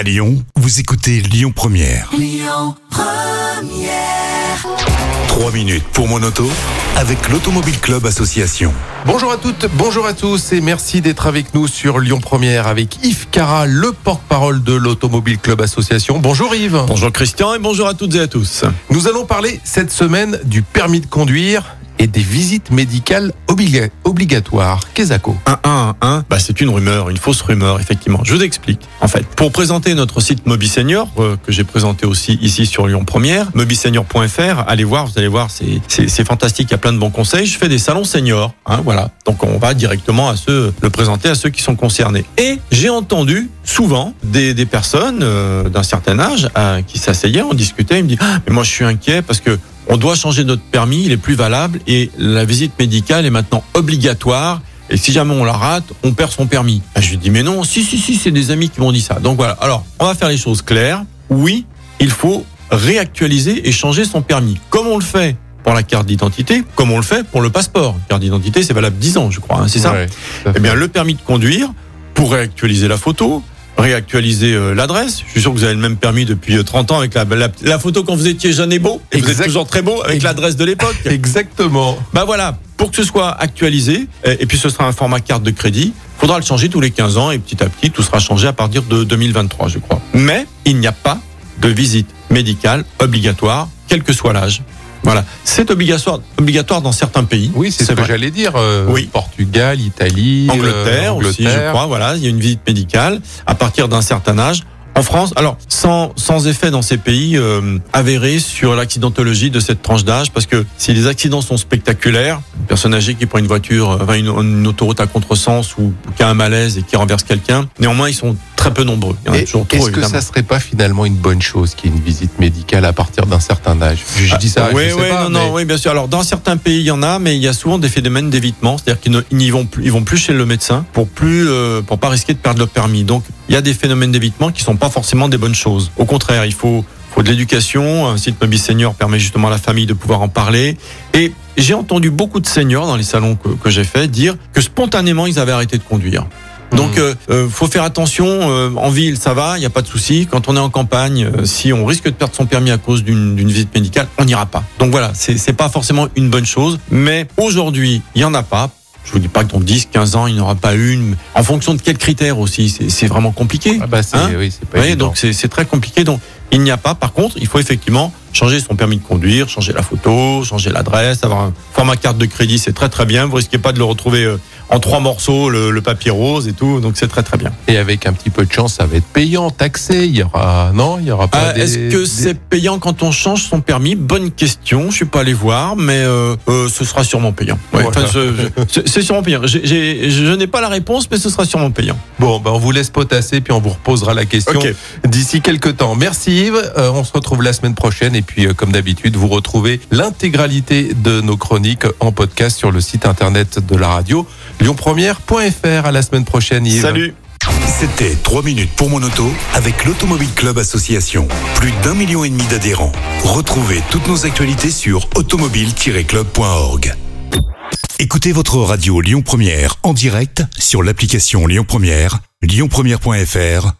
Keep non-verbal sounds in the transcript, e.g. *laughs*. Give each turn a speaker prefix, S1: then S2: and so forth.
S1: À Lyon, vous écoutez Lyon Première. Trois minutes pour mon auto avec l'Automobile Club Association.
S2: Bonjour à toutes, bonjour à tous et merci d'être avec nous sur Lyon Première avec Yves Cara, le porte-parole de l'Automobile Club Association. Bonjour Yves.
S3: Bonjour Christian et bonjour à toutes et à tous.
S2: Nous allons parler cette semaine du permis de conduire et des visites médicales obliga- obligatoires. Quesaco.
S3: Un 1 1 1, bah c'est une rumeur, une fausse rumeur effectivement. Je vous explique. En fait, pour présenter notre site MobiSenior euh, que j'ai présenté aussi ici sur Lyon Première, mobisenior.fr, allez voir, vous allez voir, c'est fantastique, il y a plein de bons conseils. Je fais des salons seniors, hein, voilà. Donc on va directement à ceux le présenter à ceux qui sont concernés. Et j'ai entendu souvent des, des personnes euh, d'un certain âge euh, qui s'asseyaient, on discutait, ils me disent ah, mais moi je suis inquiet parce que on doit changer notre permis, il est plus valable et la visite médicale est maintenant obligatoire. Et si jamais on la rate, on perd son permis. Ben, je lui dis mais non, si si si, c'est des amis qui m'ont dit ça. Donc voilà. Alors on va faire les choses claires. Oui, il faut réactualiser et changer son permis, comme on le fait pour la carte d'identité, comme on le fait pour le passeport. La carte d'identité, c'est valable 10 ans, je crois. hein, c'est ça
S2: Ouais, à
S3: eh bien, le permis de conduire, pour réactualiser la photo, réactualiser euh, l'adresse. Je suis sûr que vous avez le même permis depuis euh, 30 ans avec la, la, la photo quand vous étiez jeune et beau. Et vous êtes toujours très beau avec l'adresse de l'époque. *laughs*
S2: Exactement.
S3: bah voilà, pour que ce soit actualisé, et, et puis ce sera un format carte de crédit, faudra le changer tous les 15 ans et petit à petit, tout sera changé à partir de 2023, je crois. Mais il n'y a pas de visite médicale obligatoire, quel que soit l'âge. Voilà, c'est obligatoire, obligatoire dans certains pays.
S2: Oui, c'est ce que j'allais dire. euh,
S3: Oui.
S2: Portugal, Italie, euh,
S3: Angleterre, aussi, je
S2: Angleterre.
S3: crois. Voilà, il y a une visite médicale à partir d'un certain âge. En France, alors sans sans effet dans ces pays euh, avérés sur l'accidentologie de cette tranche d'âge, parce que si les accidents sont spectaculaires, une personne âgée qui prend une voiture, euh, enfin une, une autoroute à contresens ou, ou qui a un malaise et qui renverse quelqu'un, néanmoins ils sont très peu nombreux.
S2: Est-ce que ça serait pas finalement une bonne chose qu'il y ait une visite médicale à partir d'un certain âge? Je, je dis ça,
S3: oui,
S2: je sais
S3: oui,
S2: pas,
S3: non, oui, bien sûr. Alors, dans certains pays, il y en a, mais il y a souvent des phénomènes d'évitement, c'est-à-dire qu'ils ne- vont plus, ils vont plus chez le médecin pour plus, euh, pour pas risquer de perdre le permis. Donc, il y a des phénomènes d'évitement qui sont pas forcément des bonnes choses. Au contraire, il faut, faut de l'éducation. Un site Mobile Senior permet justement à la famille de pouvoir en parler. Et j'ai entendu beaucoup de seniors dans les salons que, que j'ai fait dire que spontanément, ils avaient arrêté de conduire. Donc, euh, euh, faut faire attention. euh, en ville, ça va, il y a pas de souci. Quand on est en campagne, euh, si on risque de perdre son permis à cause d'une visite médicale, on n'ira pas. Donc voilà, c'est pas forcément une bonne chose. Mais aujourd'hui, il y en a pas. Je vous dis pas que dans 10, 15 ans, il n'y en aura pas une. En fonction de quels critères aussi, c'est vraiment compliqué.
S2: Ah bah c'est
S3: Hein
S2: oui, pas
S3: donc c'est très compliqué. Donc il n'y a pas. Par contre, il faut effectivement changer son permis de conduire, changer la photo, changer l'adresse, avoir un format carte de crédit, c'est très très bien. Vous risquez pas de le retrouver euh, en trois morceaux, le, le papier rose et tout. Donc c'est très très bien.
S2: Et avec un petit peu de chance, ça va être payant, taxé. Il y aura non, il y aura pas. Des-
S3: Est-ce que
S2: des-
S3: c'est payant quand on change son permis? Bonne question. Je suis pas allé voir, mais euh, euh, ce sera sûrement payant. Ouais,
S2: Voilà.
S3: c'est- sûrement payant. Je n'ai pas la réponse, mais ce sera sûrement payant.
S2: Bon, ben on vous laisse potasser puis on vous reposera la question d'ici quelques temps. Merci Yves. Euh, on se retrouve la semaine prochaine et puis euh, comme d'habitude, vous retrouvez l'intégralité de nos chroniques en podcast sur le site internet de la radio lyonpremière.fr. À la semaine prochaine Yves.
S3: Salut.
S1: C'était 3 minutes pour mon auto avec l'Automobile Club Association. Plus d'un million et demi d'adhérents. Retrouvez toutes nos actualités sur automobile-club.org. Écoutez votre radio Lyon Première en direct sur l'application Lyon Première, lyonpremière.fr